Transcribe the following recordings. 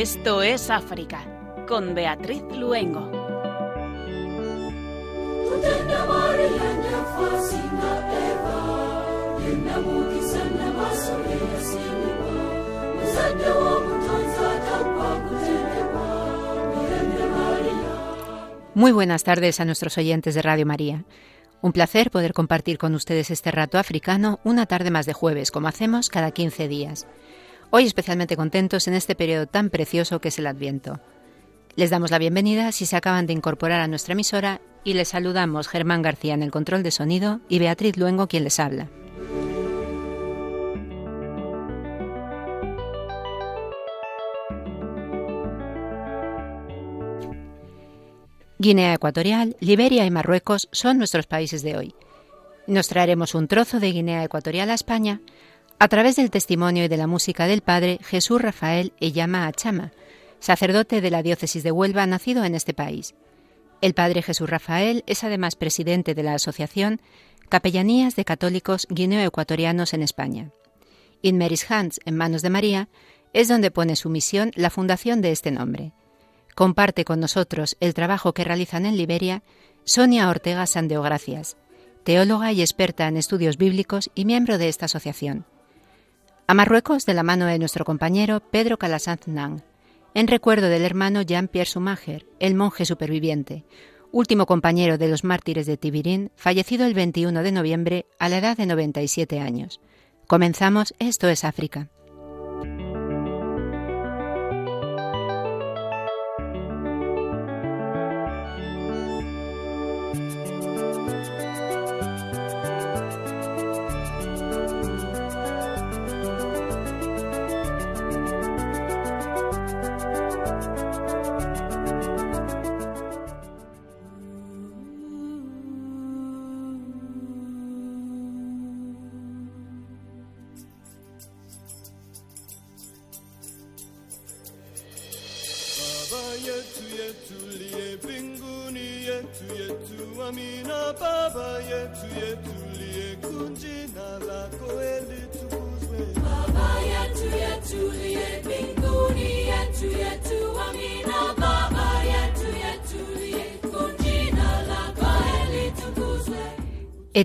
Esto es África, con Beatriz Luengo. Muy buenas tardes a nuestros oyentes de Radio María. Un placer poder compartir con ustedes este rato africano una tarde más de jueves, como hacemos cada 15 días. Hoy especialmente contentos en este periodo tan precioso que es el Adviento. Les damos la bienvenida si se acaban de incorporar a nuestra emisora y les saludamos Germán García en el control de sonido y Beatriz Luengo quien les habla. Guinea Ecuatorial, Liberia y Marruecos son nuestros países de hoy. Nos traeremos un trozo de Guinea Ecuatorial a España a través del testimonio y de la música del padre Jesús Rafael Eyama Achama, sacerdote de la diócesis de Huelva nacido en este país. El padre Jesús Rafael es además presidente de la asociación Capellanías de Católicos Guineo-Ecuatorianos en España. In Mary's Hands, en manos de María, es donde pone su misión la fundación de este nombre. Comparte con nosotros el trabajo que realizan en Liberia Sonia Ortega Sandeogracias, teóloga y experta en estudios bíblicos y miembro de esta asociación. A Marruecos de la mano de nuestro compañero Pedro Calasanz Nang, en recuerdo del hermano Jean-Pierre Sumager, el monje superviviente, último compañero de los mártires de Tibirín, fallecido el 21 de noviembre a la edad de 97 años. Comenzamos Esto es África.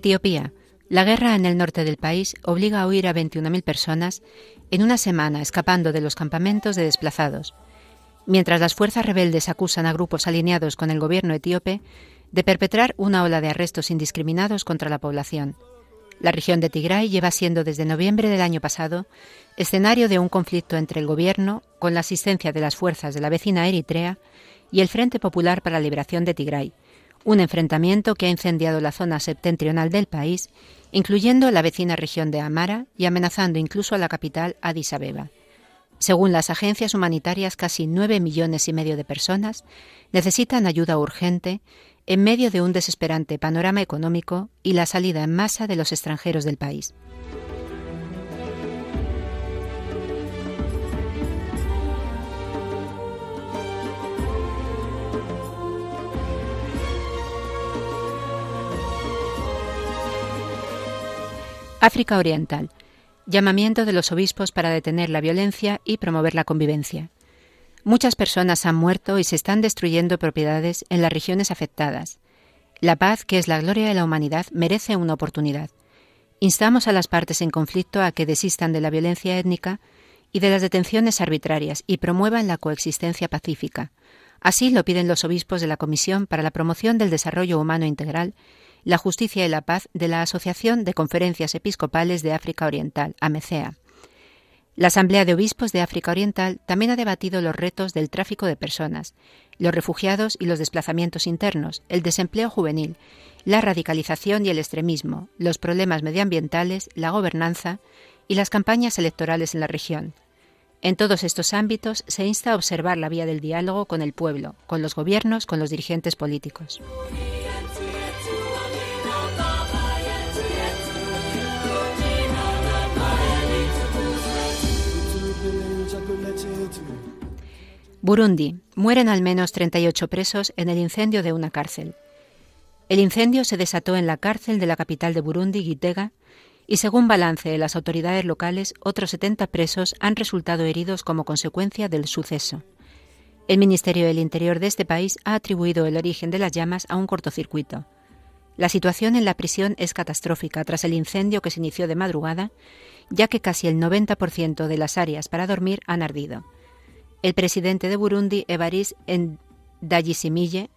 Etiopía. La guerra en el norte del país obliga a huir a 21.000 personas en una semana, escapando de los campamentos de desplazados, mientras las fuerzas rebeldes acusan a grupos alineados con el gobierno etíope de perpetrar una ola de arrestos indiscriminados contra la población. La región de Tigray lleva siendo desde noviembre del año pasado escenario de un conflicto entre el gobierno, con la asistencia de las fuerzas de la vecina Eritrea, y el Frente Popular para la Liberación de Tigray, un enfrentamiento que ha incendiado la zona septentrional del país, incluyendo la vecina región de Amara y amenazando incluso a la capital Addis Abeba. Según las agencias humanitarias, casi nueve millones y medio de personas necesitan ayuda urgente en medio de un desesperante panorama económico y la salida en masa de los extranjeros del país. África Oriental. Llamamiento de los obispos para detener la violencia y promover la convivencia. Muchas personas han muerto y se están destruyendo propiedades en las regiones afectadas. La paz, que es la gloria de la humanidad, merece una oportunidad. Instamos a las partes en conflicto a que desistan de la violencia étnica y de las detenciones arbitrarias y promuevan la coexistencia pacífica. Así lo piden los obispos de la Comisión para la Promoción del Desarrollo Humano Integral la Justicia y la Paz de la Asociación de Conferencias Episcopales de África Oriental, AMECEA. La Asamblea de Obispos de África Oriental también ha debatido los retos del tráfico de personas, los refugiados y los desplazamientos internos, el desempleo juvenil, la radicalización y el extremismo, los problemas medioambientales, la gobernanza y las campañas electorales en la región. En todos estos ámbitos se insta a observar la vía del diálogo con el pueblo, con los gobiernos, con los dirigentes políticos. Burundi. Mueren al menos 38 presos en el incendio de una cárcel. El incendio se desató en la cárcel de la capital de Burundi, Gitega, y según balance de las autoridades locales, otros 70 presos han resultado heridos como consecuencia del suceso. El Ministerio del Interior de este país ha atribuido el origen de las llamas a un cortocircuito. La situación en la prisión es catastrófica tras el incendio que se inició de madrugada, ya que casi el 90% de las áreas para dormir han ardido. El presidente de Burundi, Evariste Ndayishimiye,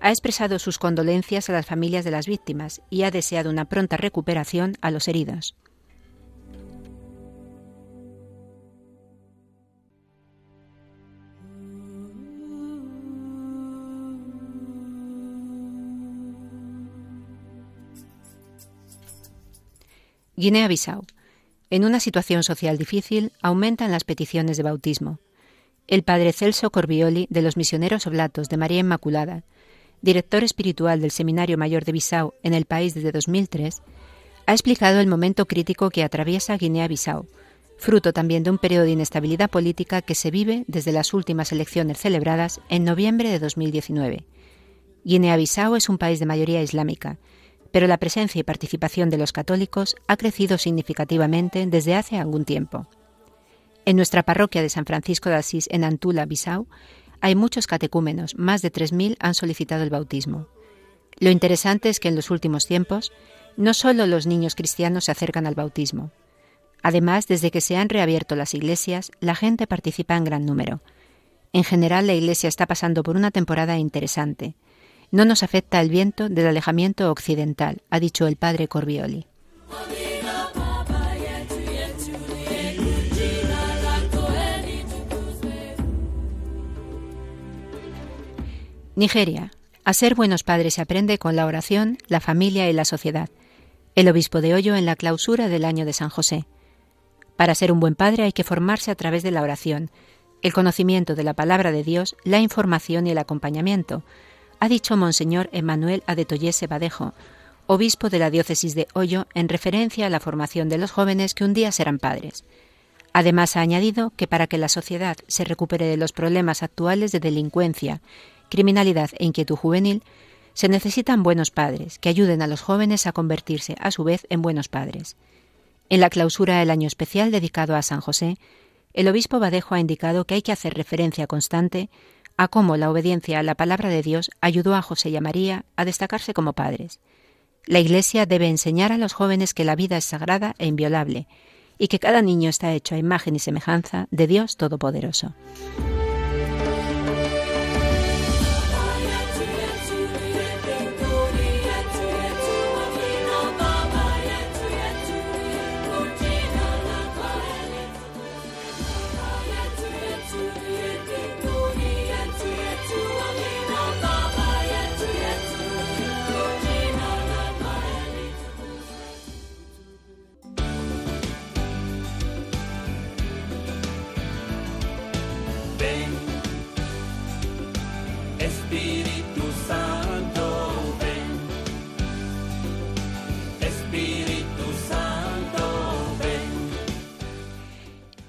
ha expresado sus condolencias a las familias de las víctimas y ha deseado una pronta recuperación a los heridos. Guinea-Bissau. En una situación social difícil, aumentan las peticiones de bautismo. El padre Celso Corbioli, de los Misioneros Oblatos de María Inmaculada, director espiritual del Seminario Mayor de Bissau en el país desde 2003, ha explicado el momento crítico que atraviesa Guinea-Bissau, fruto también de un periodo de inestabilidad política que se vive desde las últimas elecciones celebradas en noviembre de 2019. Guinea-Bissau es un país de mayoría islámica, pero la presencia y participación de los católicos ha crecido significativamente desde hace algún tiempo. En nuestra parroquia de San Francisco de Asís, en Antula, Bissau, hay muchos catecúmenos, más de 3.000 han solicitado el bautismo. Lo interesante es que en los últimos tiempos no solo los niños cristianos se acercan al bautismo. Además, desde que se han reabierto las iglesias, la gente participa en gran número. En general, la iglesia está pasando por una temporada interesante. No nos afecta el viento del alejamiento occidental, ha dicho el padre Corbioli. Nigeria. A ser buenos padres se aprende con la oración, la familia y la sociedad. El obispo de Hoyo en la clausura del año de San José. Para ser un buen padre hay que formarse a través de la oración, el conocimiento de la palabra de Dios, la información y el acompañamiento, ha dicho Monseñor Emmanuel Adetoyese Badejo, obispo de la diócesis de Hoyo, en referencia a la formación de los jóvenes que un día serán padres. Además, ha añadido que para que la sociedad se recupere de los problemas actuales de delincuencia criminalidad e inquietud juvenil, se necesitan buenos padres que ayuden a los jóvenes a convertirse a su vez en buenos padres. En la clausura del año especial dedicado a San José, el obispo Badejo ha indicado que hay que hacer referencia constante a cómo la obediencia a la palabra de Dios ayudó a José y a María a destacarse como padres. La Iglesia debe enseñar a los jóvenes que la vida es sagrada e inviolable y que cada niño está hecho a imagen y semejanza de Dios Todopoderoso.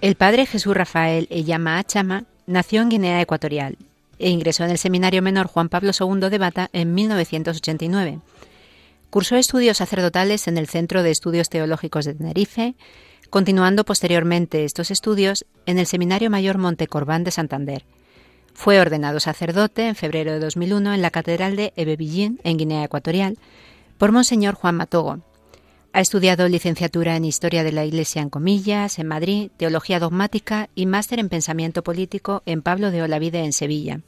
El padre Jesús Rafael Eyama Achama nació en Guinea Ecuatorial e ingresó en el Seminario Menor Juan Pablo II de Bata en 1989. Cursó estudios sacerdotales en el Centro de Estudios Teológicos de Tenerife, continuando posteriormente estos estudios en el Seminario Mayor Montecorbán de Santander. Fue ordenado sacerdote en febrero de 2001 en la Catedral de Ebebillín, en Guinea Ecuatorial, por Monseñor Juan Matogo, ha estudiado licenciatura en Historia de la Iglesia en Comillas, en Madrid, Teología Dogmática y máster en Pensamiento Político en Pablo de Olavide en Sevilla.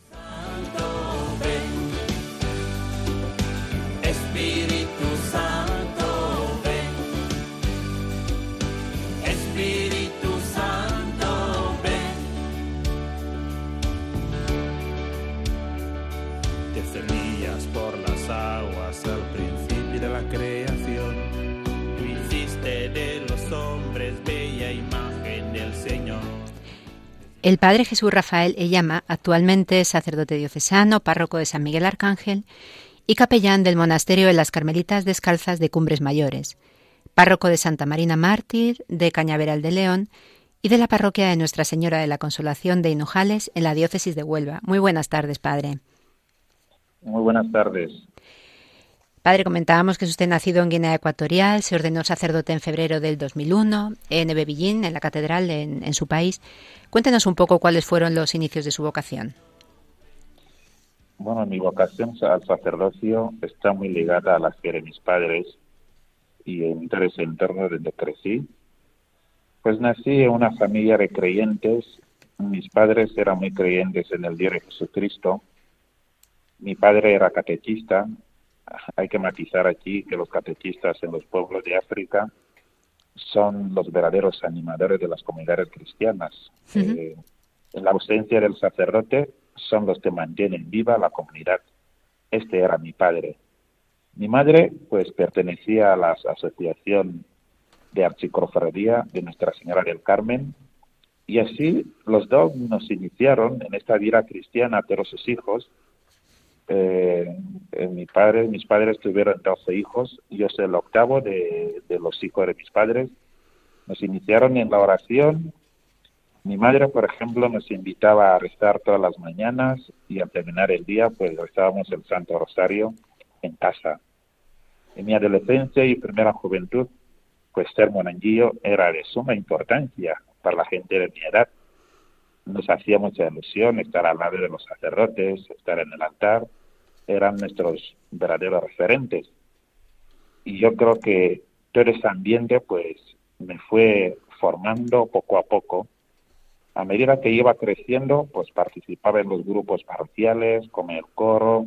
El padre Jesús Rafael Eyama actualmente sacerdote diocesano, párroco de San Miguel Arcángel y capellán del monasterio de las Carmelitas Descalzas de Cumbres Mayores, párroco de Santa Marina Mártir de Cañaveral de León y de la parroquia de Nuestra Señora de la Consolación de Hinojales en la diócesis de Huelva. Muy buenas tardes, padre. Muy buenas tardes. Padre, comentábamos que usted nacido en Guinea Ecuatorial, se ordenó sacerdote en febrero del 2001 en Ebebillín, en la catedral en, su país. Cuéntenos un poco cuáles fueron los inicios de su vocación. Bueno, mi vocación al sacerdocio está muy ligada a la fe de mis padres y en ese entorno donde crecí. Pues nací en una familia de creyentes. Mis padres eran muy creyentes en el Dios de Jesucristo. Mi padre era catechista hay que matizar aquí que los catequistas en los pueblos de África son los verdaderos animadores de las comunidades cristianas. Eh, en la ausencia del sacerdote son los que mantienen viva la comunidad. Este era mi padre. Mi madre, pues, pertenecía a la asociación de archicofradía de Nuestra Señora del Carmen, y así los dos nos iniciaron en esta vida cristiana, pero sus hijos, eh, eh, mi padre, mis padres tuvieron 12 hijos, yo soy el octavo de, los hijos de mis padres. Nos iniciaron en la oración. Mi madre, por ejemplo, nos invitaba a rezar todas las mañanas y al terminar el día, pues rezábamos el Santo Rosario en casa. En mi adolescencia y primera juventud, pues ser monanguillo era de suma importancia para la gente de mi edad nos hacía mucha ilusión estar al lado de los sacerdotes, estar en el altar, eran nuestros verdaderos referentes. Y yo creo que todo ese ambiente pues me fue formando poco a poco. A medida que iba creciendo, pues participaba en los grupos parroquiales, como el coro,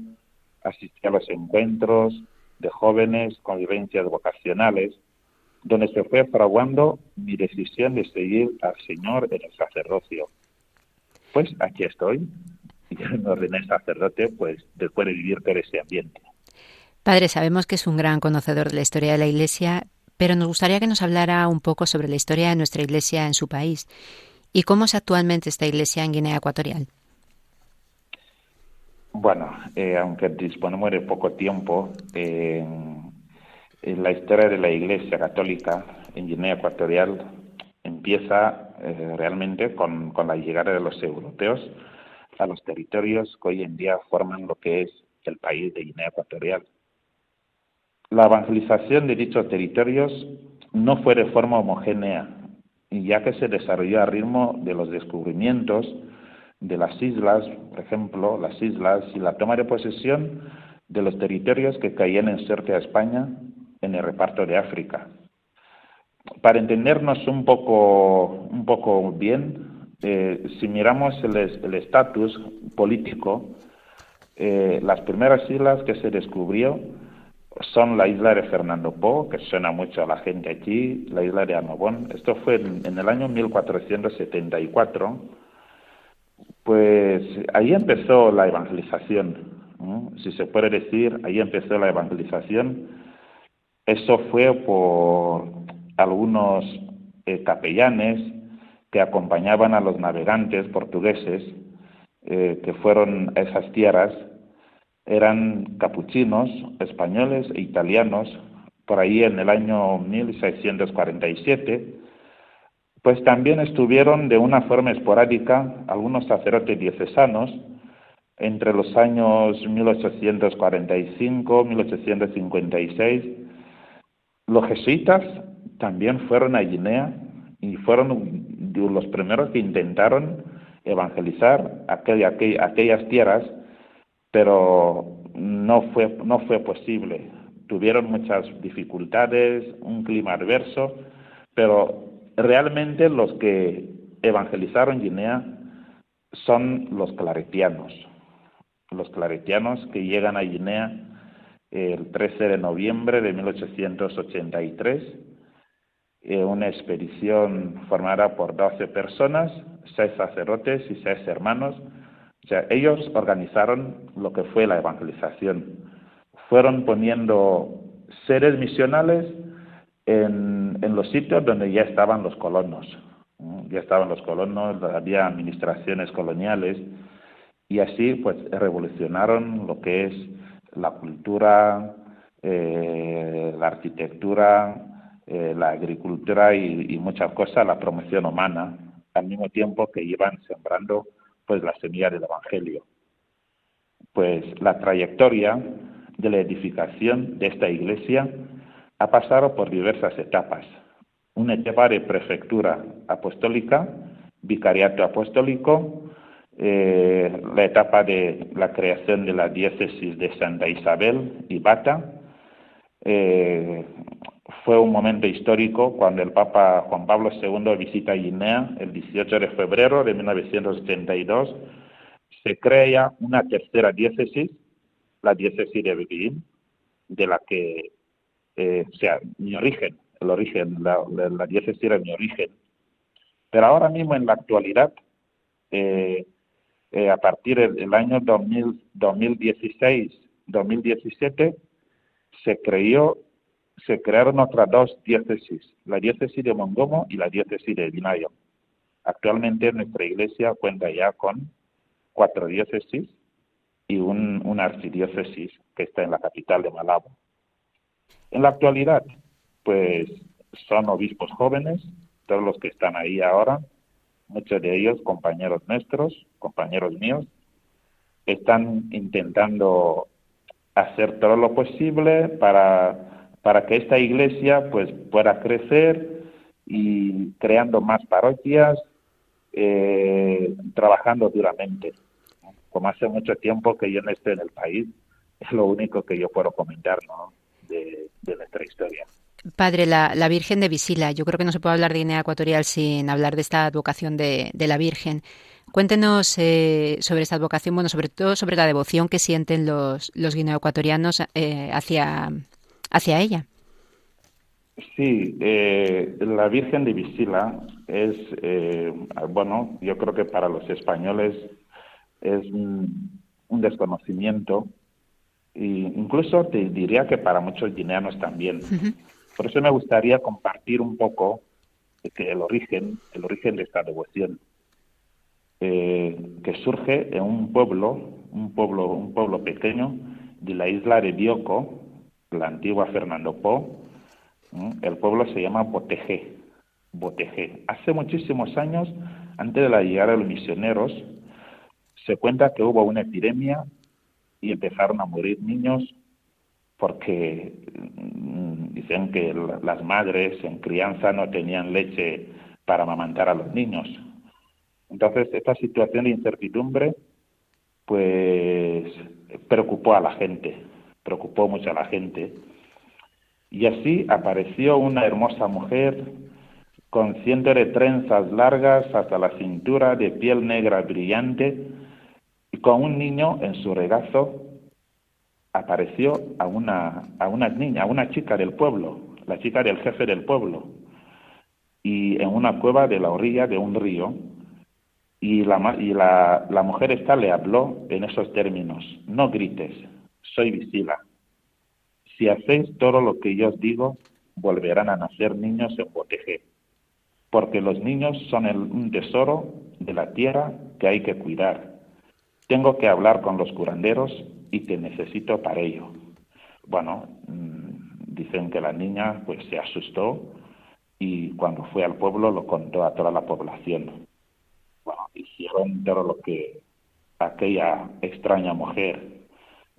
asistía a los encuentros de jóvenes, convivencias vocacionales, donde se fue fraguando mi decisión de seguir al Señor en el sacerdocio pues aquí estoy, y me ordené sacerdote, pues después de vivir todo ese ambiente. Padre, sabemos que es un gran conocedor de la historia de la Iglesia, pero nos gustaría que nos hablara un poco sobre la historia de nuestra Iglesia en su país y cómo es actualmente esta Iglesia en Guinea Ecuatorial. Bueno, eh, aunque disponemos de poco tiempo, eh, en la historia de la Iglesia Católica en Guinea Ecuatorial empieza eh, realmente con, la llegada de los europeos a los territorios que hoy en día forman lo que es el país de Guinea Ecuatorial. La evangelización de dichos territorios no fue de forma homogénea, ya que se desarrolló a ritmo de los descubrimientos de las islas, por ejemplo, las islas y la toma de posesión de los territorios que caían en suerte a España en el reparto de África para entendernos un poco, un poco bien, eh, si miramos el estatus político, eh, las primeras islas que se descubrió son la isla de Fernando Po, que suena mucho a la gente aquí, la isla de Anobón. Esto fue en, el año 1474. Pues ahí empezó la evangelización, si se puede decir, ahí empezó la evangelización. Eso fue por algunos eh, capellanes que acompañaban a los navegantes portugueses eh, que fueron a esas tierras, eran capuchinos españoles e italianos, por ahí en el año 1647, pues también estuvieron de una forma esporádica algunos sacerdotes diocesanos entre los años 1845-1856. Los jesuitas también fueron a Guinea y fueron los primeros que intentaron evangelizar aquellas tierras, pero no fue, no fue posible. Tuvieron muchas dificultades, un clima adverso, pero realmente los que evangelizaron Guinea son los claretianos. Los claretianos que llegan a Guinea el 13 de noviembre de 1883 eh, una expedición formada por 12 personas, seis sacerdotes y seis hermanos. O ellos organizaron lo que fue la evangelización. Fueron poniendo seres misionales en, en los sitios donde ya estaban los colonos. Ya estaban los colonos, había administraciones coloniales y así pues revolucionaron lo que es la cultura, eh, la arquitectura, eh, la agricultura y, muchas cosas, la promoción humana, al mismo tiempo que iban sembrando pues la semilla del Evangelio. Pues la trayectoria de la edificación de esta iglesia ha pasado por diversas etapas. Una etapa de prefectura apostólica, vicariato apostólico, eh, la etapa de la creación de la diócesis de Santa Isabel y Bata. Eh, fue un momento histórico cuando el Papa Juan Pablo II visita Guinea el 18 de febrero de 1982. Se crea una tercera diócesis, la diócesis de Beguín, de la que, eh, o sea, mi origen, el origen, la, la, diócesis era mi origen. Pero ahora mismo, en la actualidad, eh, eh, a partir del año 2016-2017, se creó se crearon otras dos diócesis, la diócesis de Mongomo y la diócesis de Vinayo. Actualmente nuestra iglesia cuenta ya con cuatro diócesis y un, una que está en la capital de Malabo. En la actualidad, pues son obispos jóvenes, todos los que están ahí ahora, muchos de ellos compañeros nuestros, compañeros míos, están intentando hacer todo lo posible para, para que esta iglesia pues pueda crecer y creando más parroquias, eh, trabajando duramente. Como hace mucho tiempo que yo no estoy en el país, es lo único que yo puedo comentar ¿no? de, nuestra historia. Padre, la, la, Virgen de Visila. Yo creo que no se puede hablar de Guinea Ecuatorial sin hablar de esta advocación de, de la Virgen. Cuéntenos eh, sobre esta advocación, bueno, sobre todo sobre la devoción que sienten los, los guineoecuatorianos eh, hacia, hacia ella. Sí, eh, la Virgen de Visila es, eh, bueno, yo creo que para los españoles es un, un desconocimiento e incluso te diría que para muchos guineanos también. Uh -huh. Por eso me gustaría compartir un poco que el origen, el origen de esta devoción, eh, que surge en un pueblo, un pueblo, un pueblo pequeño de la isla de Bioko, la antigua Fernando Po. El pueblo se llama Botejé, Botejé. Hace muchísimos años, antes de la llegada de los misioneros, se cuenta que hubo una epidemia y empezaron a morir niños porque dicen que las madres en crianza no tenían leche para amamantar a los niños. Entonces, esta situación de incertidumbre, pues, preocupó a la gente, preocupó mucho a la gente. Y así apareció una hermosa mujer con cientos de trenzas largas hasta la cintura, de piel negra brillante, y con un niño en su regazo apareció a una, a una niña, a una chica del pueblo, la chica del jefe del pueblo, y en una cueva de la orilla de un río, y la, y la, la mujer esta le habló en esos términos, no grites, soy Visila. Si hacéis todo lo que yo os digo, volverán a nacer niños en Botejé, porque los niños son el, un tesoro de la tierra que hay que cuidar. Tengo que hablar con los curanderos y te necesito para ello. Bueno, dicen que la niña pues se asustó y cuando fue al pueblo lo contó a toda la población. Bueno, hicieron todo lo que aquella extraña mujer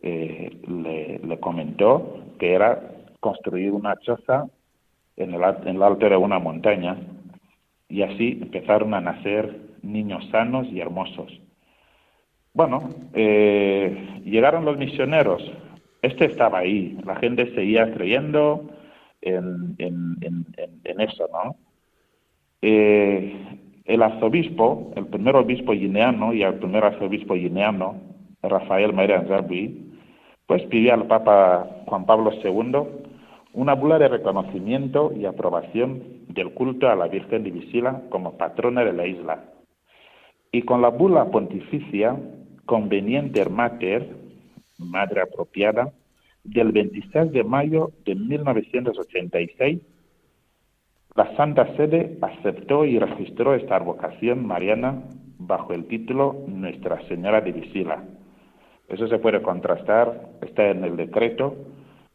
eh, le, comentó, que era construir una choza en el, en el alto de una montaña y así empezaron a nacer niños sanos y hermosos. Bueno, eh, llegaron los misioneros. Este estaba ahí. La gente seguía creyendo en, en, en, en eso, ¿no? Eh, el arzobispo, el primer obispo guineano y el primer arzobispo guineano, Rafael María Nzabui, pues pidió al Papa Juan Pablo II una bula de reconocimiento y aprobación del culto a la Virgen de Visila como patrona de la isla. Y con la bula pontificia conveniente mater, madre apropiada, del 26 de mayo de 1986, la Santa Sede aceptó y registró esta advocación mariana bajo el título Nuestra Señora de Visila. Eso se puede contrastar, está en el decreto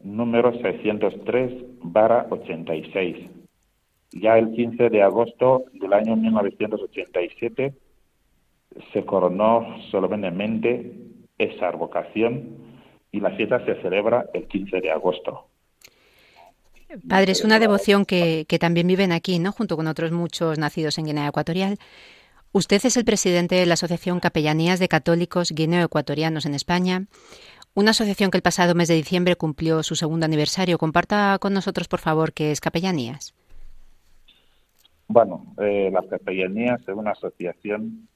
número 603-86. Ya el 15 de agosto del año 1987 se coronó solemnemente esa advocación y la fiesta se celebra el 15 de agosto. Padre, es una devoción que, que, también viven aquí, ¿no? Junto con otros muchos nacidos en Guinea Ecuatorial. Usted es el presidente de la Asociación Capellanías de Católicos Guineo-Ecuatorianos en España, una asociación que el pasado mes de diciembre cumplió su segundo aniversario. Comparta con nosotros, por favor, qué es Capellanías. Bueno, eh, las Capellanías es una asociación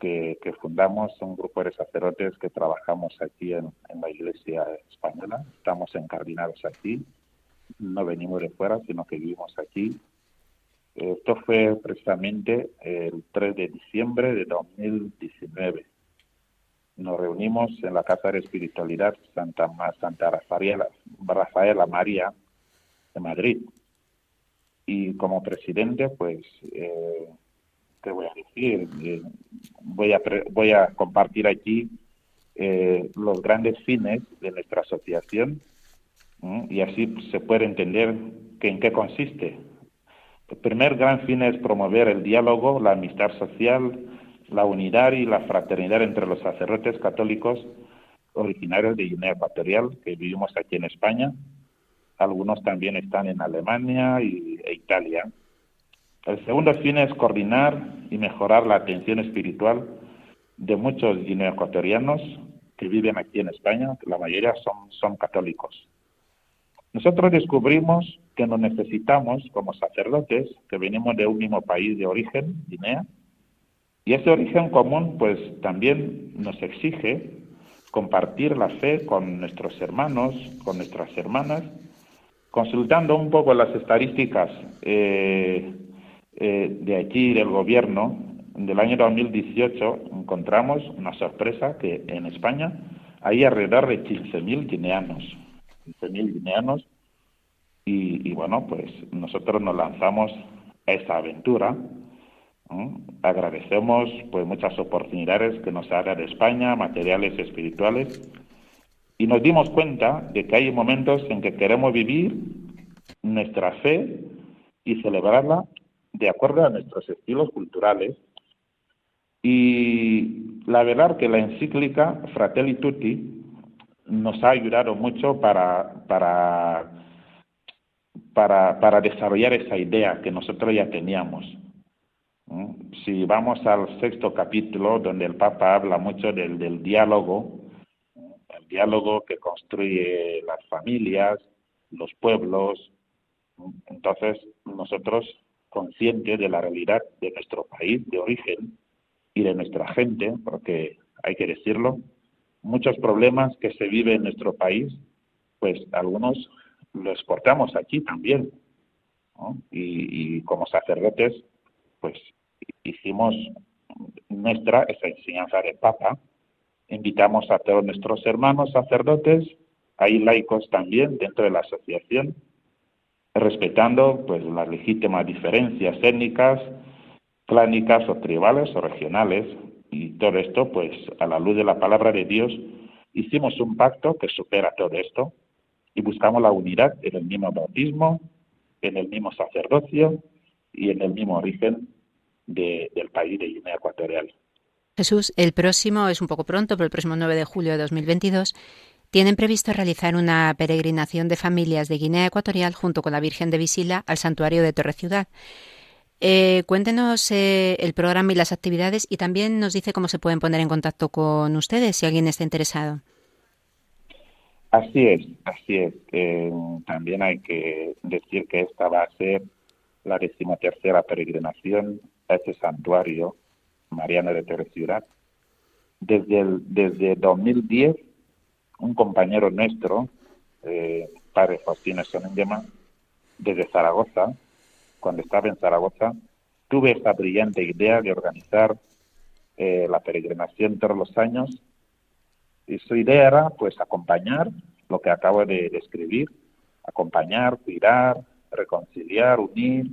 que, fundamos, un grupo de sacerdotes que trabajamos aquí en, la Iglesia Española. Estamos encardinados aquí, no venimos de fuera, sino que vivimos aquí esto fue precisamente el 3 de diciembre de 2019. Nos reunimos en la Casa de Espiritualidad Santa, Santa Rafaela, Rafaela María de Madrid. Y como presidente, pues, eh, ¿qué voy a decir? Eh, voy, a voy a compartir aquí eh, los grandes fines de nuestra asociación y así se puede entender en qué consiste el primer gran fin es promover el diálogo, la amistad social, la unidad y la fraternidad entre los sacerdotes católicos originarios de Guinea Ecuatorial que vivimos aquí en España. Algunos también están en Alemania y, e Italia. El segundo fin es coordinar y mejorar la atención espiritual de muchos guineoecuatorianos que viven aquí en España, la mayoría son, son católicos. Nosotros descubrimos que nos necesitamos como sacerdotes, que venimos de un mismo país de origen, Guinea, y ese origen común pues también nos exige compartir la fe con nuestros hermanos, con nuestras hermanas, consultando un poco las estadísticas eh, eh, de aquí del gobierno del año 2018 encontramos una sorpresa que en España hay alrededor de 15.000 guineanos 15.000 guineanos. Y, bueno, pues nosotros nos lanzamos a esa aventura. Agradecemos pues muchas oportunidades que nos haga de España, materiales espirituales, y nos dimos cuenta de que hay momentos en que queremos vivir nuestra fe y celebrarla de acuerdo a nuestros estilos culturales. Y la verdad que la encíclica Fratelli Tutti nos ha ayudado mucho para, para, para, desarrollar esa idea que nosotros ya teníamos. Si vamos al sexto capítulo, donde el Papa habla mucho del, del diálogo, el diálogo que construye las familias, los pueblos, entonces nosotros, conscientes de la realidad de nuestro país de origen y de nuestra gente, porque hay que decirlo, muchos problemas que se viven en nuestro país, pues algunos los exportamos aquí también. Y, como sacerdotes, pues hicimos nuestra, esa enseñanza del Papa, invitamos a todos nuestros hermanos sacerdotes, hay laicos también dentro de la asociación, respetando pues las legítimas diferencias étnicas, clánicas o tribales o regionales, y todo esto, pues a la luz de la palabra de Dios, hicimos un pacto que supera todo esto y buscamos la unidad en el mismo bautismo, en el mismo sacerdocio y en el mismo origen del país de Guinea Ecuatorial. Jesús, el próximo, es un poco pronto, pero el próximo 9 de julio de 2022, tienen previsto realizar una peregrinación de familias de Guinea Ecuatorial junto con la Virgen de Visila al santuario de Torre Ciudad. Eh, cuéntenos eh, el programa y las actividades y también nos dice cómo se pueden poner en contacto con ustedes si alguien está interesado. Así es, así es. Eh, también hay que decir que esta va a ser la decimotercera peregrinación a ese santuario mariano de Ciudad. Desde, el, desde 2010, un compañero nuestro, eh, padre Faustino Sonengema, desde Zaragoza, cuando estaba en Zaragoza, tuve esta brillante idea de organizar eh, la peregrinación todos los años. Y su idea era, pues, acompañar lo que acabo de describir, acompañar, cuidar, reconciliar, unir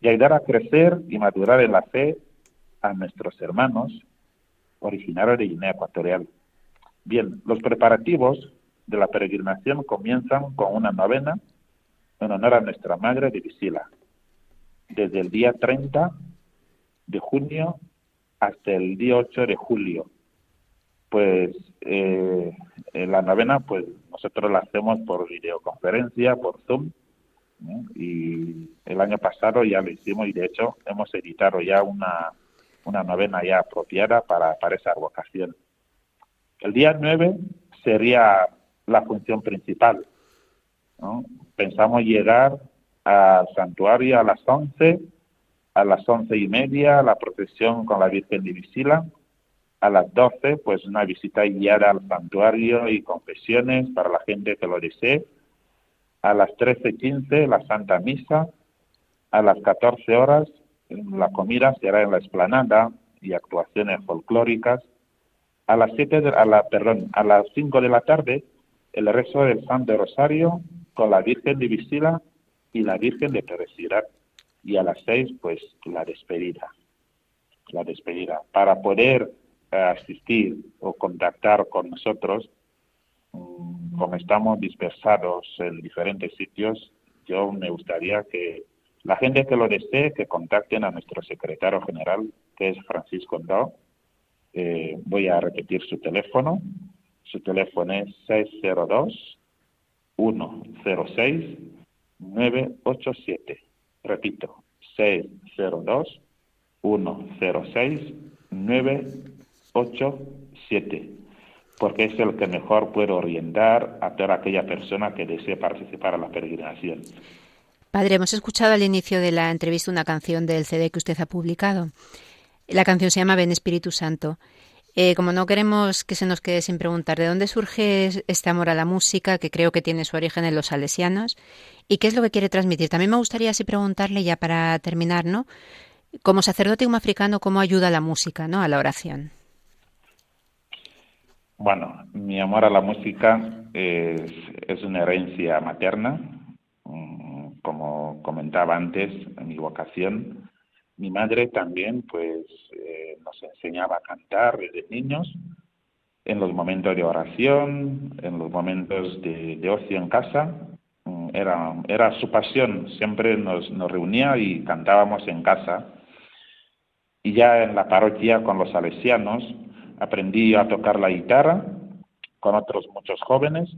y ayudar a crecer y madurar en la fe a nuestros hermanos originarios de Guinea Ecuatorial. Bien, los preparativos de la peregrinación comienzan con una novena en honor a nuestra Madre de Visila, desde el día 30 de junio hasta el día 8 de julio. Pues eh, la novena, pues nosotros la hacemos por videoconferencia, por Zoom, y el año pasado ya lo hicimos y de hecho hemos editado ya una, una novena ya apropiada para, para esa vocación. El día 9 sería la función principal. Pensamos llegar al santuario a las 11, a las once y media la procesión con la Virgen de Visila, a las 12 pues una visita guiada al santuario y confesiones para la gente que lo desee, a las 13.15 la Santa Misa, a las 14 horas la comida será en la explanada y actuaciones folclóricas, a las siete a la, perdón, a las 5 de la tarde el rezo del Santo Rosario con la Virgen de Visila y la Virgen de Perecidad. Y a las 6, pues la despedida. La despedida. Para poder eh, asistir o contactar con nosotros, mm, como estamos dispersados en diferentes sitios, yo me gustaría que la gente que lo desee, que contacten a nuestro secretario general, que es Francisco Ndao, eh, voy a repetir su teléfono. Su teléfono es 602-106-987. Repito, 602-106-987. Porque es el que mejor puede orientar a toda aquella persona que desee participar en la peregrinación. Padre, hemos escuchado al inicio de la entrevista una canción del CD que usted ha publicado. La canción se llama Ven Espíritu Santo. Eh, como no queremos que se nos quede sin preguntar de dónde surge este amor a la música, que creo que tiene su origen en los salesianos, y qué es lo que quiere transmitir. También me gustaría así preguntarle, ya para terminar, ¿no? Como sacerdote africano, ¿cómo ayuda la música ¿no? a la oración? Bueno, mi amor a la música es, es una herencia materna, mm, como comentaba antes, mi vocación mi madre también, pues, eh, nos enseñaba a cantar desde niños, en los momentos de oración, en los momentos de, ocio en casa. Mm, era, era su pasión, siempre nos, nos reunía y cantábamos en casa. Y ya en la parroquia con los salesianos aprendí a tocar la guitarra con otros muchos jóvenes.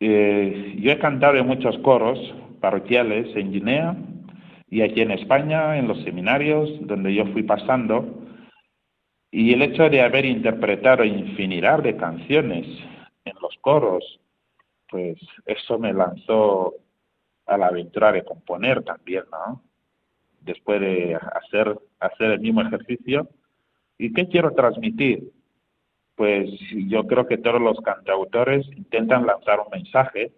Eh, yo he cantado en muchos coros parroquiales en Guinea, y aquí en España, en los seminarios donde yo fui pasando, y el hecho de haber interpretado infinidad de canciones en los coros, pues eso me lanzó a la aventura de componer también, ¿no? Después de hacer, hacer el mismo ejercicio. ¿Y qué quiero transmitir? Pues yo creo que todos los cantautores intentan lanzar un mensaje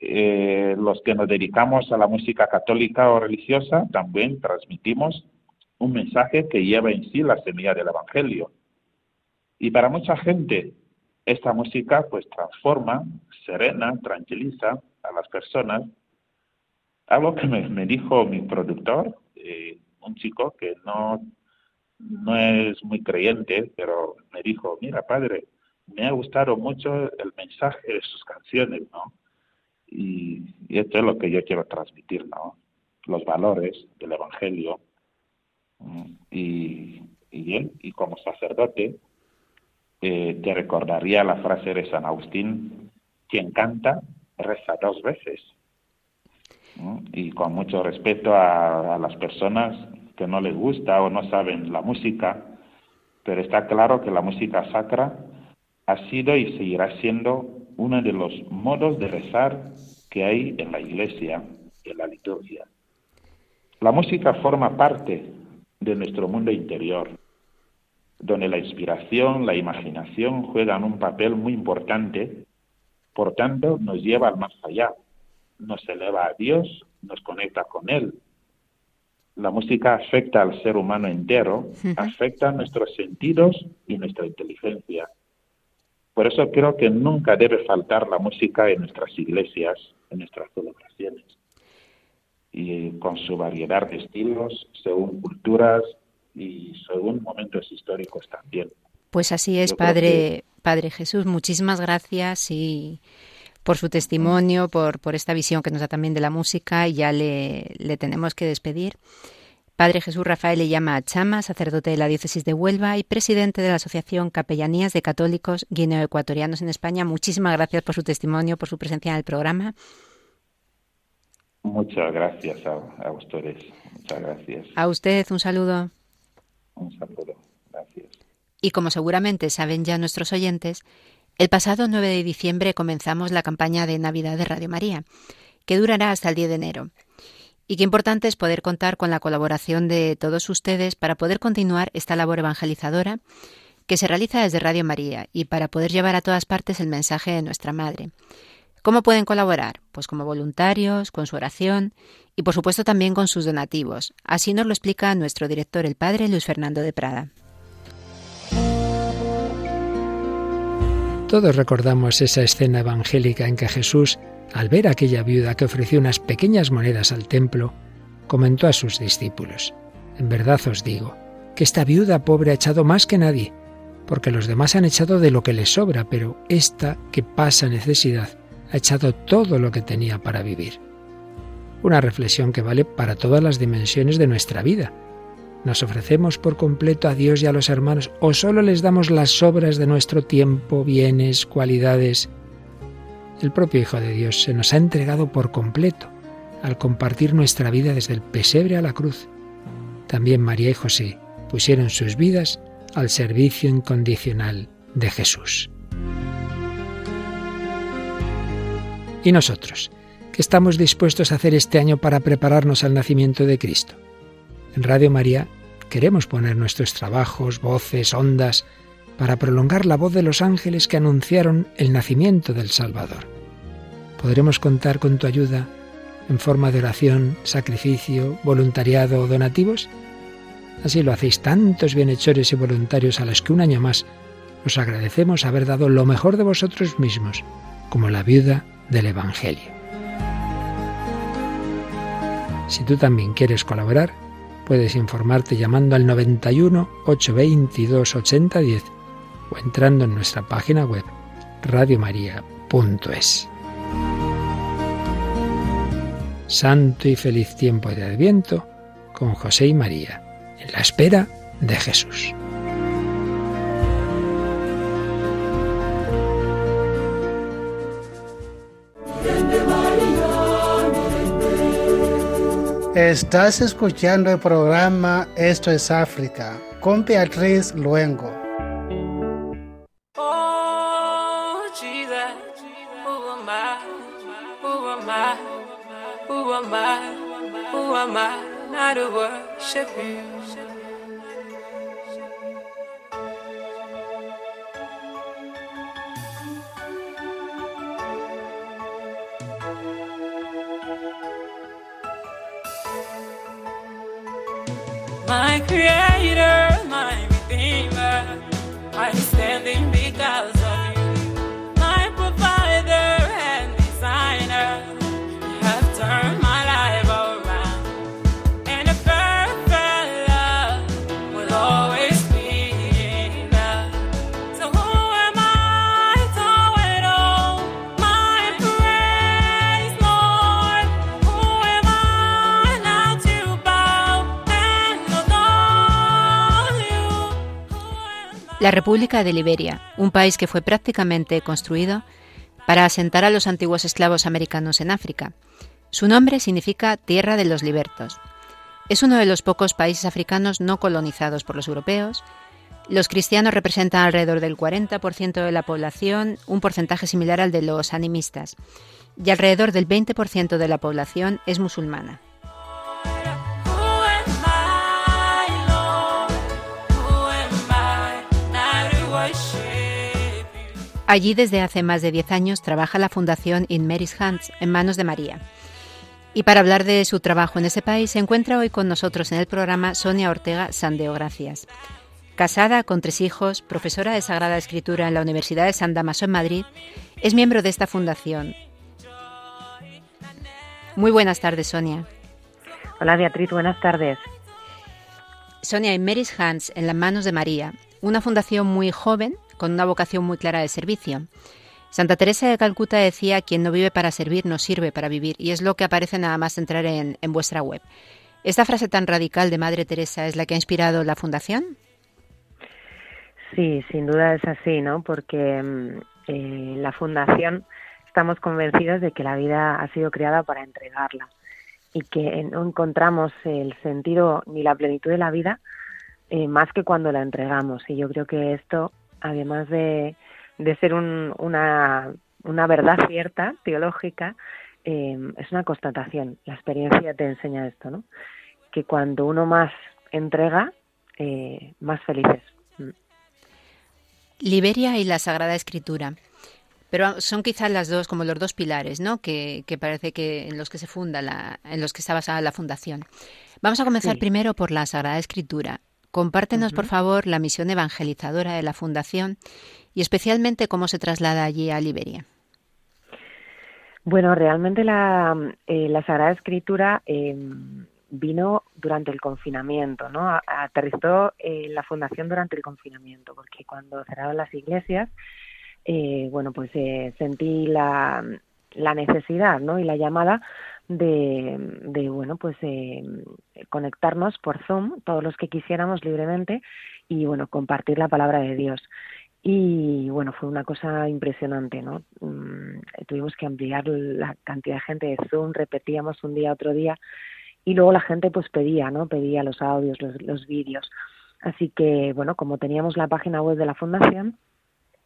eh, los que nos dedicamos a la música católica o religiosa también transmitimos un mensaje que lleva en sí la semilla del Evangelio. Y para mucha gente esta música pues transforma, serena, tranquiliza a las personas. Algo que me, dijo mi productor, eh, un chico que no, no es muy creyente, pero me dijo, mira padre, me ha gustado mucho el mensaje de sus canciones, ¿no? Y, esto es lo que yo quiero transmitir, ¿no? Los valores del Evangelio. Mm, y, bien, y como sacerdote, eh, te recordaría la frase de San Agustín, quien canta, reza dos veces. Y con mucho respeto a las personas que no les gusta o no saben la música, pero está claro que la música sacra ha sido y seguirá siendo uno de los modos de rezar que hay en la iglesia, en la liturgia. La música forma parte de nuestro mundo interior, donde la inspiración, la imaginación juegan un papel muy importante, por tanto nos lleva al más allá, nos eleva a Dios, nos conecta con Él. La música afecta al ser humano entero, afecta nuestros sentidos y nuestra inteligencia. Por eso creo que nunca debe faltar la música en nuestras iglesias, en nuestras celebraciones. Y con su variedad de estilos, según culturas y según momentos históricos también. Pues así es, Padre, Padre Jesús. Muchísimas gracias y por su testimonio, por, por esta visión que nos da también de la música. Y ya le, le tenemos que despedir. Padre Jesús Rafael le llama Chama, sacerdote de la diócesis de Huelva y presidente de la Asociación Capellanías de Católicos Guineoecuatorianos en España. Muchísimas gracias por su testimonio, por su presencia en el programa. Muchas gracias a, ustedes. Muchas gracias. A usted un saludo. Un saludo. Gracias. Y como seguramente saben ya nuestros oyentes, el pasado 9 de diciembre comenzamos la campaña de Navidad de Radio María, que durará hasta el 10 de enero. Y qué importante es poder contar con la colaboración de todos ustedes para poder continuar esta labor evangelizadora que se realiza desde Radio María y para poder llevar a todas partes el mensaje de nuestra Madre. ¿Cómo pueden colaborar? Pues como voluntarios, con su oración y por supuesto también con sus donativos. Así nos lo explica nuestro director, el padre Luis Fernando de Prada. Todos recordamos esa escena evangélica en que Jesús, al ver a aquella viuda que ofreció unas pequeñas monedas al templo, comentó a sus discípulos, En verdad os digo, que esta viuda pobre ha echado más que nadie, porque los demás han echado de lo que les sobra, pero esta que pasa necesidad ha echado todo lo que tenía para vivir. Una reflexión que vale para todas las dimensiones de nuestra vida. ¿Nos ofrecemos por completo a Dios y a los hermanos o solo les damos las sobras de nuestro tiempo, bienes, cualidades? El propio Hijo de Dios se nos ha entregado por completo al compartir nuestra vida desde el pesebre a la cruz. También María y José pusieron sus vidas al servicio incondicional de Jesús. ¿Y nosotros? ¿Qué estamos dispuestos a hacer este año para prepararnos al nacimiento de Cristo? En Radio María queremos poner nuestros trabajos, voces, ondas, para prolongar la voz de los ángeles que anunciaron el nacimiento del Salvador. ¿Podremos contar con tu ayuda en forma de oración, sacrificio, voluntariado o donativos? Así lo hacéis tantos bienhechores y voluntarios a los que un año más os agradecemos haber dado lo mejor de vosotros mismos, como la viuda del Evangelio. Si tú también quieres colaborar, puedes informarte llamando al 91 822 8010 o entrando en nuestra página web radiomaria.es. Santo y feliz tiempo de Adviento con José y María, en la espera de Jesús. Estás escuchando el programa Esto es África con Beatriz Luengo. Am I? Who am I? Not to worship you. my creator, my redeemer. I'm standing because La República de Liberia, un país que fue prácticamente construido para asentar a los antiguos esclavos americanos en África. Su nombre significa Tierra de los Libertos. Es uno de los pocos países africanos no colonizados por los europeos. Los cristianos representan alrededor del 40% de la población, un porcentaje similar al de los animistas, y alrededor del 20% de la población es musulmana. Allí desde hace más de 10 años trabaja la Fundación In Mary's Hands, en manos de María. Y para hablar de su trabajo en ese país se encuentra hoy con nosotros en el programa Sonia Ortega Sandeo Gracias. Casada con tres hijos, profesora de Sagrada Escritura en la Universidad de San Damaso en Madrid, es miembro de esta fundación. Muy buenas tardes, Sonia. Hola Beatriz, buenas tardes. Sonia, In Mary's Hands, en las manos de María, una fundación muy joven con una vocación muy clara de servicio. Santa Teresa de Calcuta decía, quien no vive para servir no sirve para vivir, y es lo que aparece nada más entrar en, vuestra web. ¿Esta frase tan radical de Madre Teresa es la que ha inspirado la Fundación? Sí, sin duda es así, ¿no? Porque mm, eh, la Fundación estamos convencidos de que la vida ha sido creada para entregarla y que no encontramos el sentido ni la plenitud de la vida eh, más que cuando la entregamos. Y yo creo que esto, además de, de ser una, una verdad cierta, teológica, eh, es una constatación. La experiencia te enseña esto, ¿no? Que cuando uno más entrega, eh, más feliz es. Mm. Liberia y la Sagrada Escritura. Pero son quizás las dos, como los dos pilares, ¿no? Que, parece que en los que se funda la, en los que está basada la fundación. Vamos a comenzar primero por la Sagrada Escritura. Compártenos, por favor, la misión evangelizadora de la fundación y especialmente cómo se traslada allí a Liberia. Bueno, realmente la, eh, la Sagrada Escritura em, vino durante el confinamiento, ¿no? Aterrizó en la fundación durante el confinamiento, porque cuando cerraron las iglesias, eh, bueno, pues eh, sentí la, la necesidad, ¿no? Y la llamada de, bueno, pues eh, conectarnos por Zoom, todos los que quisiéramos libremente, y bueno, compartir la palabra de Dios. Y bueno, fue una cosa impresionante, ¿no? Mm, tuvimos que ampliar la cantidad de gente de Zoom, repetíamos un día, otro día, y luego la gente pues pedía, ¿no? Pedía los audios, los, los vídeos. Así que, bueno, como teníamos la página web de la fundación,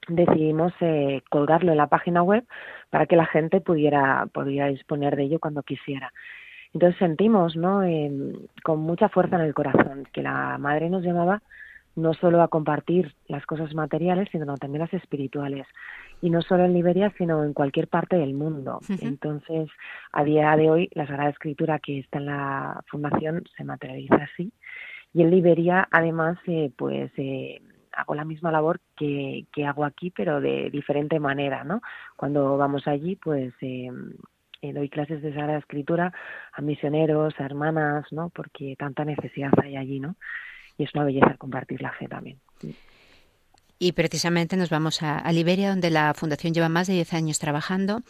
decidimos eh, colgarlo en la página web para que la gente pudiera, pudiera disponer de ello cuando quisiera. Entonces sentimos, ¿no? con mucha fuerza en el corazón que la madre nos llamaba no solo a compartir las cosas materiales, sino también las espirituales. Y no solo en Liberia, sino en cualquier parte del mundo. Entonces, a día de hoy, la Sagrada Escritura que está en la Fundación se materializa así. Y en Liberia, además, eh, pues eh, hago la misma labor que, que, hago aquí, pero de diferente manera, ¿no? Cuando vamos allí, pues eh, doy clases de Sagrada Escritura a misioneros, a hermanas, ¿no? Porque tanta necesidad hay allí, ¿no? y es una belleza compartir la fe también. Y precisamente nos vamos a, Liberia, donde la Fundación lleva más de 10 años trabajando.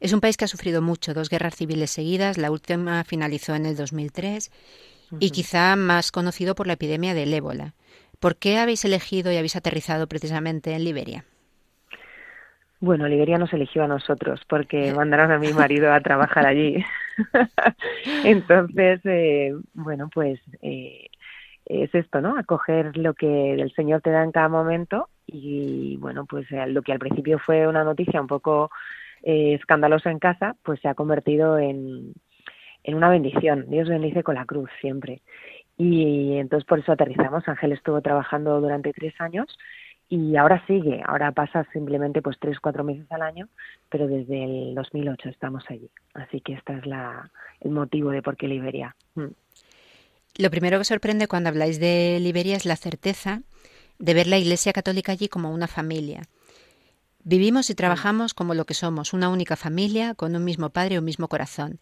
Es un país que ha sufrido mucho, dos guerras civiles seguidas, la última finalizó en el 2003 y quizá más conocido por la epidemia del ébola. ¿Por qué habéis elegido y habéis aterrizado precisamente en Liberia? Bueno, Liberia nos eligió a nosotros porque mandaron a mi marido a trabajar allí. Entonces, eh, bueno, pues eh, es esto, ¿no? Acoger lo que el Señor te da en cada momento y, bueno, pues eh, lo que al principio fue una noticia un poco eh, escandalosa en casa, pues se ha convertido en, en una bendición. Dios bendice con la cruz siempre. Y entonces por eso aterrizamos. Ángel estuvo trabajando durante tres años y ahora sigue. Ahora pasa simplemente pues tres, cuatro meses al año, pero desde el 2008 estamos allí. Así que este es la, el motivo de por qué Liberia. Mm. Lo primero que sorprende cuando habláis de Liberia es la certeza de ver la Iglesia Católica allí como una familia. Vivimos y trabajamos como lo que somos, una única familia con un mismo padre y un mismo corazón.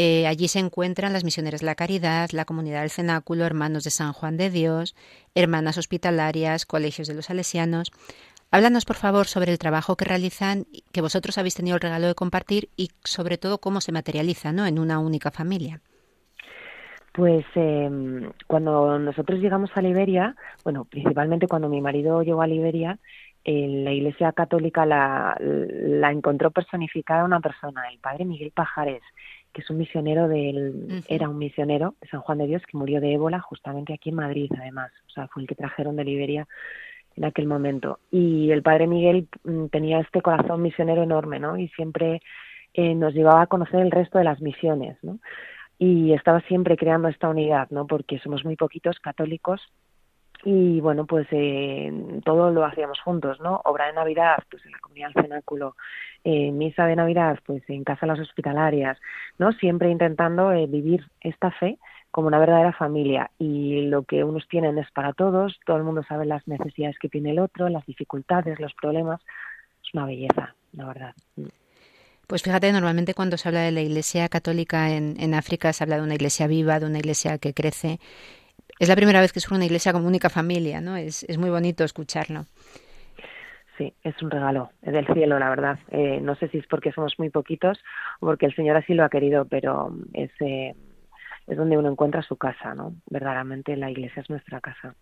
Eh, allí se encuentran las misioneras de la caridad, la comunidad del cenáculo, hermanos de San Juan de Dios, hermanas hospitalarias, colegios de los salesianos. Háblanos, por favor, sobre el trabajo que realizan, que vosotros habéis tenido el regalo de compartir y, sobre todo, cómo se materializa ¿no? en una única familia. Pues eh, cuando nosotros llegamos a Liberia, bueno, principalmente cuando mi marido llegó a Liberia, la Iglesia Católica la, la, encontró personificada una persona, el padre Miguel Pajares, que es un misionero del, era un misionero de San Juan de Dios que murió de ébola justamente aquí en Madrid, además, o sea, fue el que trajeron de Liberia en aquel momento. Y el padre Miguel mm, tenía este corazón misionero enorme, ¿no? Y siempre eh, nos llevaba a conocer el resto de las misiones, ¿no? y estaba siempre creando esta unidad, ¿no? Porque somos muy poquitos católicos y bueno, pues eh, todo lo hacíamos juntos, ¿no? Obra de Navidad, pues en la comunidad del cenáculo, eh, misa de Navidad, pues en casa de las hospitalarias, ¿no? Siempre intentando eh, vivir esta fe como una verdadera familia y lo que unos tienen es para todos, todo el mundo sabe las necesidades que tiene el otro, las dificultades, los problemas, es una belleza, la verdad. Pues fíjate, normalmente cuando se habla de la Iglesia católica en, en, África se habla de una iglesia viva, de una iglesia que crece. Es la primera vez que es una iglesia como única familia, ¿no? Es, es muy bonito escucharlo. Sí, es un regalo del cielo, la verdad. Eh, no sé si es porque somos muy poquitos o porque el Señor así lo ha querido, pero es, eh, es donde uno encuentra su casa, ¿no? Verdaderamente la iglesia es nuestra casa.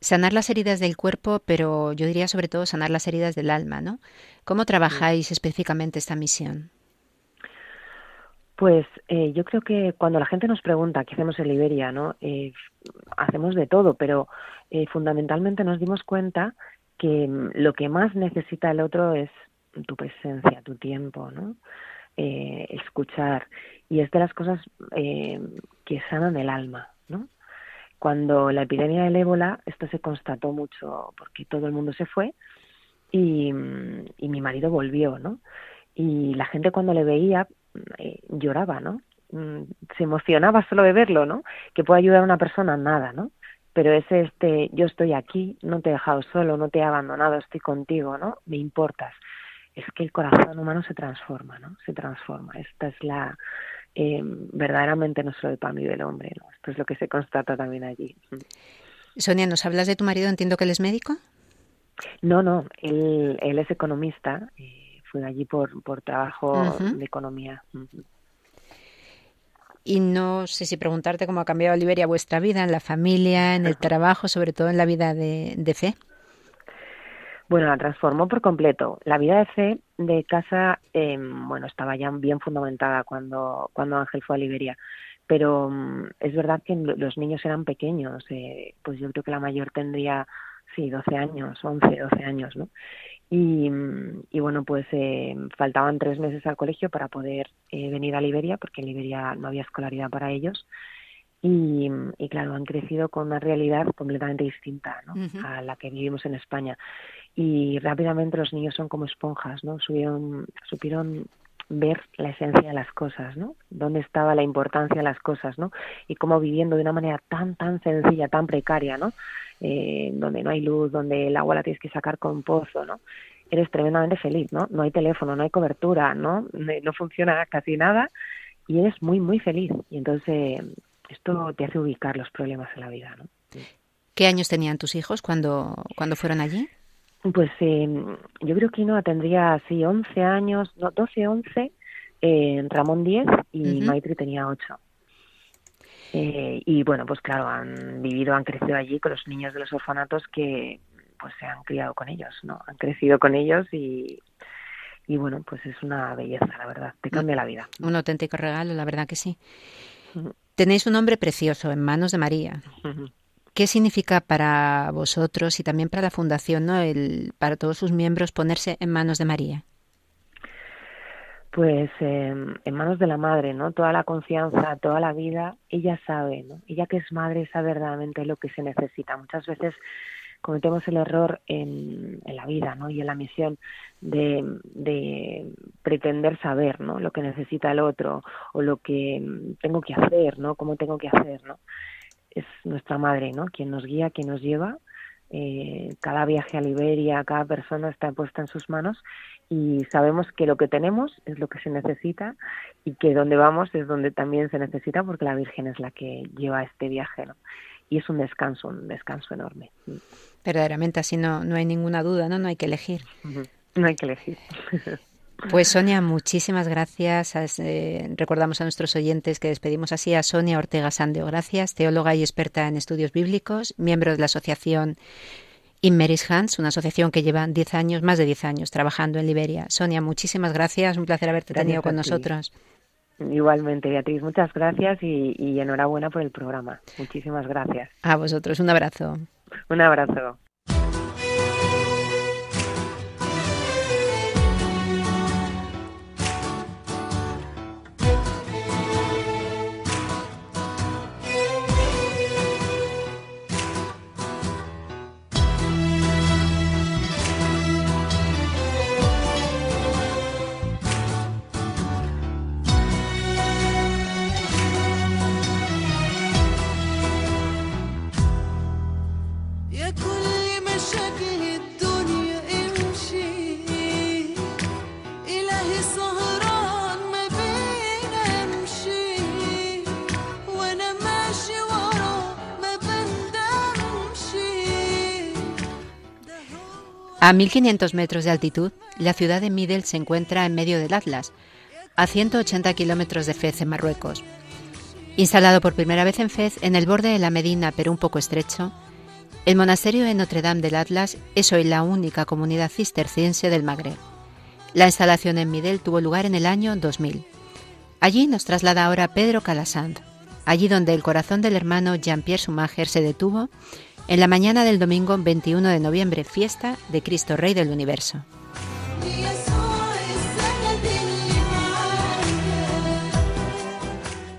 Sanar las heridas del cuerpo, pero yo diría sobre todo sanar las heridas del alma, ¿no? ¿Cómo trabajáis específicamente esta misión? Pues eh, yo creo que cuando la gente nos pregunta qué hacemos en Liberia, ¿no? Eh, hacemos de todo, pero eh, fundamentalmente nos dimos cuenta que mm, lo que más necesita el otro es tu presencia, tu tiempo, ¿no? escuchar. Y es de las cosas que sanan el alma, ¿no? Cuando la epidemia del ébola, esto se constató mucho porque todo el mundo se fue y, mm, y mi marido volvió, ¿no? Y la gente cuando le veía eh, lloraba, ¿no? Mm, se emocionaba solo de verlo, ¿no? Que puede ayudar a una persona, nada, ¿no? Pero es este, yo estoy aquí, no te he dejado solo, no te he abandonado, estoy contigo, ¿no? Me importas. Es que el corazón humano se transforma, ¿no? Se transforma. Esta es la, eh, verdaderamente no solo el pan y del hombre, ¿no? Esto es lo que se constata también allí. Sonia, ¿nos hablas de tu marido? Entiendo que él es médico. No, no, él, él es economista. Eh, allí por, por trabajo de economía. Y no sé si preguntarte cómo ha cambiado Liberia vuestra vida, en la familia, en el trabajo, sobre todo en la vida de, fe. Bueno, la transformó por completo. La vida de fe de casa, em, bueno, estaba ya bien fundamentada cuando, cuando Ángel fue a Liberia. Pero mm, es verdad que los niños eran pequeños. Eh, pues yo creo que la mayor tendría, sí, 12 años, 11, 12 años, ¿no? Y, y bueno, pues eh, faltaban tres meses al colegio para poder eh, venir a Liberia, porque en Liberia no había escolaridad para ellos. Y, y claro, han crecido con una realidad completamente distinta ¿no? a la que vivimos en España. Y rápidamente los niños son como esponjas, ¿no? Subieron, supieron ver la esencia de las cosas, ¿no? Dónde estaba la importancia de las cosas, ¿no? Y cómo viviendo de una manera tan, tan sencilla, tan precaria, ¿no? Eh, donde no hay luz, donde el agua la tienes que sacar con pozo, ¿no? Eres tremendamente feliz, ¿no? No hay teléfono, no hay cobertura, ¿no? No funciona casi nada y eres muy, muy feliz. Y entonces esto te hace ubicar los problemas en la vida, ¿no? ¿Qué años tenían tus hijos cuando, cuando fueron allí? Pues eh, yo creo que Inoa tendría así 11 años, no, 12, 11, eh, Ramón 10 y Maitri tenía 8. Eh, y bueno, pues claro, han vivido, han crecido allí con los niños de los orfanatos que pues se han criado con ellos, ¿no? Han crecido con ellos y, y bueno, pues es una belleza, la verdad, te cambia la vida. Un auténtico regalo, la verdad que sí. Tenéis un hombre precioso en manos de María. ¿Qué significa para vosotros y también para la Fundación, ¿no? El, para todos sus miembros, ponerse en manos de María? Pues em, en manos de la madre, ¿no? Toda la confianza, toda la vida, ella sabe, ¿no? Ella que es madre sabe verdaderamente lo que se necesita. Muchas veces cometemos el error en, en la vida, ¿no? Y en la misión de, de, pretender saber, ¿no? Lo que necesita el otro o lo que mm, tengo que hacer, ¿no? Cómo tengo que hacer, ¿no? Es nuestra madre, ¿no? Quien nos guía, quien nos lleva. Eh, cada viaje a Liberia, cada persona está puesta en sus manos y sabemos que lo que tenemos es lo que se necesita y que donde vamos es donde también se necesita porque la Virgen es la que lleva este viaje, ¿no? Y es un descanso, un descanso enorme. Verdaderamente, así no, no hay ninguna duda, ¿no? No hay que elegir. No hay que elegir. Pues Sonia, muchísimas gracias. Eh, recordamos a nuestros oyentes que despedimos así a Sonia Ortega Sandeo. Gracias, teóloga y experta en estudios bíblicos, miembro de la asociación Inmeris Hans, una asociación que lleva 10 años, más de 10 años, trabajando en Liberia. Sonia, muchísimas gracias. Un placer haberte tenido con nosotros. Igualmente, Beatriz, muchas gracias y, y enhorabuena por el programa. Muchísimas gracias. A vosotros, un abrazo. Un abrazo. A 1500 metros de altitud, la ciudad de Midel se encuentra en medio del Atlas, a 180 kilómetros de Fez, en Marruecos. Instalado por primera vez en Fez, en el borde de la Medina, pero un poco estrecho, el monasterio de Notre Dame del Atlas es hoy la única comunidad cisterciense del Magreb. La instalación en Midel tuvo lugar en el año 2000. Allí nos traslada ahora Pedro Calasand, allí donde el corazón del hermano Jean-Pierre Schumacher se detuvo en la mañana del domingo 21 de noviembre, fiesta de Cristo Rey del Universo.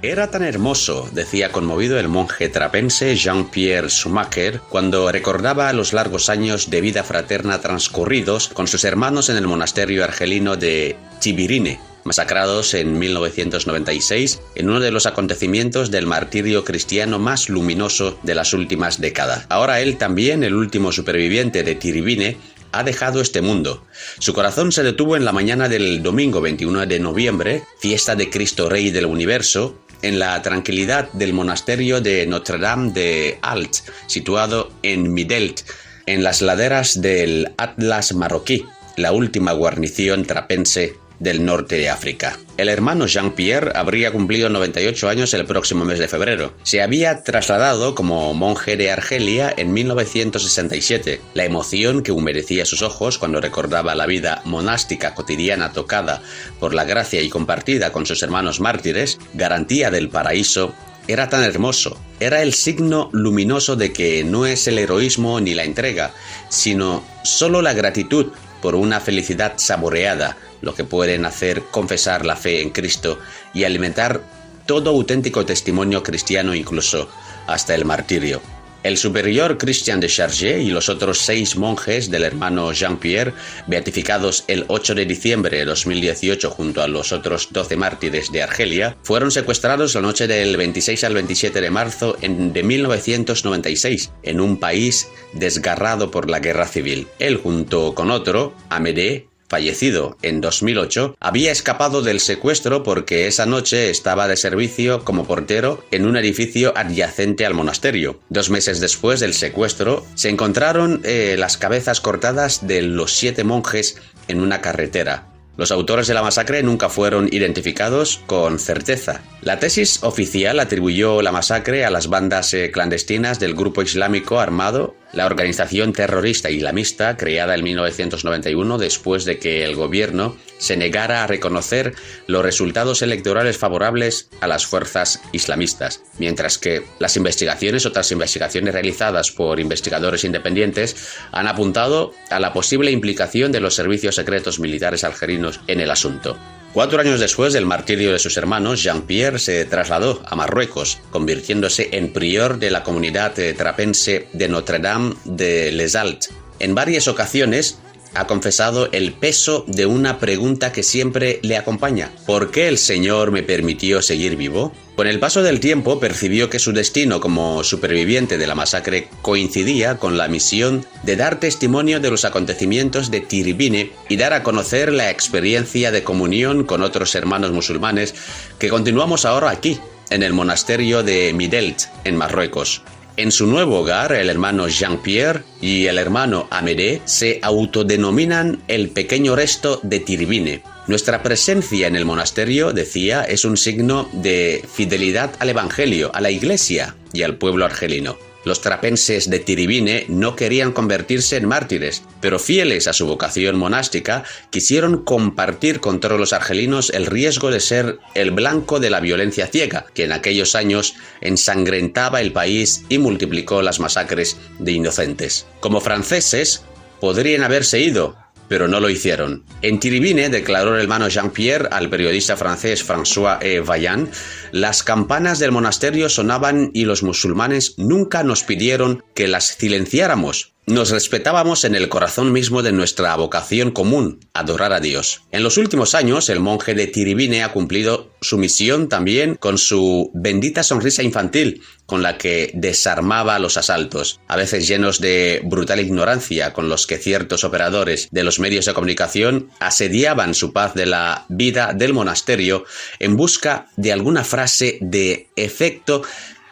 Era tan hermoso, decía conmovido el monje trapense Jean-Pierre Schumacher cuando recordaba los largos años de vida fraterna transcurridos con sus hermanos en el monasterio argelino de Chibirine, masacrados en 1996 en uno de los acontecimientos del martirio cristiano más luminoso de las últimas décadas. Ahora él también, el último superviviente de Tiribine, ha dejado este mundo. Su corazón se detuvo en la mañana del domingo 21 de noviembre, fiesta de Cristo Rey del Universo, en la tranquilidad del monasterio de Notre Dame de Alt, situado en Midelt, en las laderas del Atlas marroquí, la última guarnición trapense del norte de África. El hermano Jean-Pierre habría cumplido 98 años el próximo mes de febrero. Se había trasladado como monje de Argelia en 1967. La emoción que humedecía sus ojos cuando recordaba la vida monástica cotidiana tocada por la gracia y compartida con sus hermanos mártires, garantía del paraíso, era tan hermoso, era el signo luminoso de que no es el heroísmo ni la entrega, sino solo la gratitud por una felicidad saboreada, lo que pueden hacer confesar la fe en Cristo y alimentar todo auténtico testimonio cristiano incluso hasta el martirio. El superior Christian de Chargé y los otros seis monjes del hermano Jean-Pierre, beatificados el 8 de diciembre de 2018 junto a los otros 12 mártires de Argelia, fueron secuestrados la noche del 26 al 27 de marzo de 1996 en un país desgarrado por la guerra civil. Él junto con otro, Amédée, fallecido en 2008, había escapado del secuestro porque esa noche estaba de servicio como portero en un edificio adyacente al monasterio. Dos meses después del secuestro, se encontraron eh, las cabezas cortadas de los siete monjes en una carretera. Los autores de la masacre nunca fueron identificados con certeza. La tesis oficial atribuyó la masacre a las bandas eh, clandestinas del grupo islámico armado la organización terrorista islamista creada en 1991 después de que el gobierno se negara a reconocer los resultados electorales favorables a las fuerzas islamistas, mientras que las investigaciones, otras investigaciones realizadas por investigadores independientes, han apuntado a la posible implicación de los servicios secretos militares algerinos en el asunto. Cuatro años después del martirio de sus hermanos, Jean-Pierre se trasladó a Marruecos, convirtiéndose en prior de la comunidad trapense de Notre Dame de Les Altes. En varias ocasiones ha confesado el peso de una pregunta que siempre le acompaña. ¿Por qué el Señor me permitió seguir vivo? Con el paso del tiempo percibió que su destino como superviviente de la masacre coincidía con la misión de dar testimonio de los acontecimientos de Tiribine y dar a conocer la experiencia de comunión con otros hermanos musulmanes que continuamos ahora aquí, en el monasterio de Midelt, en Marruecos. En su nuevo hogar, el hermano Jean-Pierre y el hermano Amédée se autodenominan el pequeño resto de Tiribine. Nuestra presencia en el monasterio, decía, es un signo de fidelidad al Evangelio, a la Iglesia y al pueblo argelino. Los trapenses de Tiribine no querían convertirse en mártires, pero fieles a su vocación monástica, quisieron compartir con todos los argelinos el riesgo de ser el blanco de la violencia ciega, que en aquellos años ensangrentaba el país y multiplicó las masacres de inocentes. Como franceses, podrían haberse ido, pero no lo hicieron. En Tiribine, declaró el hermano Jean-Pierre al periodista francés François E. Vaillant, las campanas del monasterio sonaban y los musulmanes nunca nos pidieron que las silenciáramos. Nos respetábamos en el corazón mismo de nuestra vocación común, adorar a Dios. En los últimos años, el monje de Tiribine ha cumplido su misión también con su bendita sonrisa infantil, con la que desarmaba los asaltos, a veces llenos de brutal ignorancia con los que ciertos operadores de los medios de comunicación asediaban su paz de la vida del monasterio en busca de alguna frase de efecto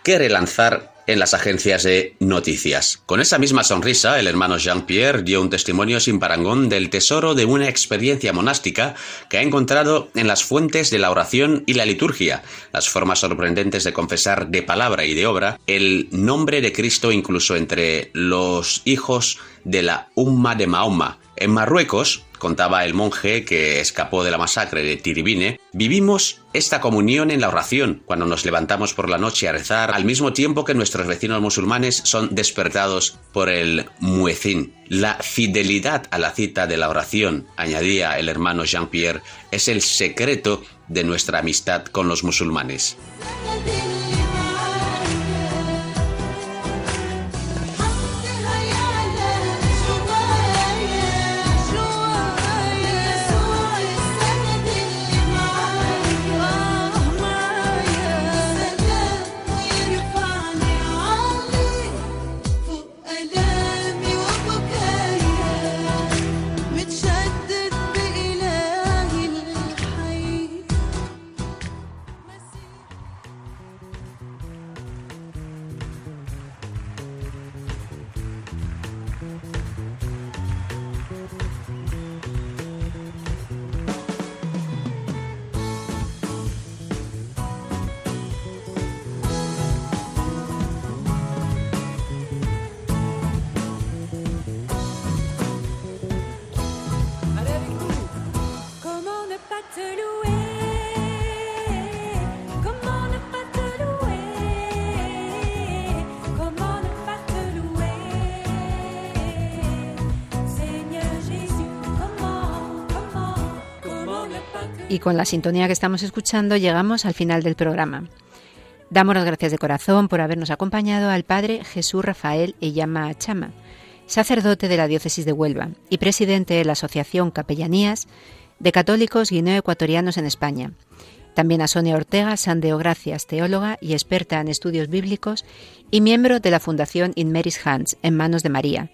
que relanzar en las agencias de noticias. Con esa misma sonrisa, el hermano Jean-Pierre dio un testimonio sin parangón del tesoro de una experiencia monástica que ha encontrado en las fuentes de la oración y la liturgia, las formas sorprendentes de confesar de palabra y de obra el nombre de Cristo incluso entre los hijos de la Umma de Mahoma. En Marruecos, contaba el monje que escapó de la masacre de Tiribine, vivimos esta comunión en la oración, cuando nos levantamos por la noche a rezar, al mismo tiempo que nuestros vecinos musulmanes son despertados por el muezín. La fidelidad a la cita de la oración, añadía el hermano Jean-Pierre, es el secreto de nuestra amistad con los musulmanes. Con la sintonía que estamos escuchando llegamos al final del programa. Damos las gracias de corazón por habernos acompañado al Padre Jesús Rafael Eyama Chama, sacerdote de la Diócesis de Huelva y presidente de la Asociación Capellanías de Católicos Guineo-Ecuatorianos en España. También a Sonia Ortega Sandeo Gracias, teóloga y experta en estudios bíblicos y miembro de la Fundación In Mary's Hands, en manos de María.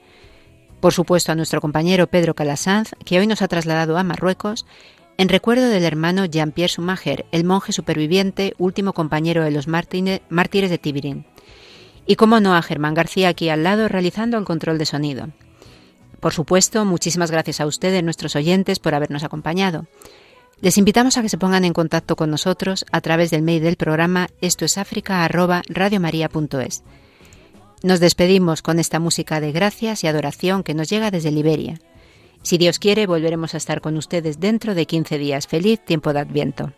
Por supuesto a nuestro compañero Pedro Calasanz, que hoy nos ha trasladado a Marruecos en recuerdo del hermano Jean-Pierre Sumager, el monje superviviente, último compañero de los mártires de Tibirín. Y cómo no a Germán García aquí al lado realizando el control de sonido. Por supuesto, muchísimas gracias a ustedes, nuestros oyentes, por habernos acompañado. Les invitamos a que se pongan en contacto con nosotros a través del mail del programa esto es Nos despedimos con esta música de gracias y adoración que nos llega desde Liberia. Si Dios quiere, volveremos a estar con ustedes dentro de 15 días. Feliz tiempo de Adviento.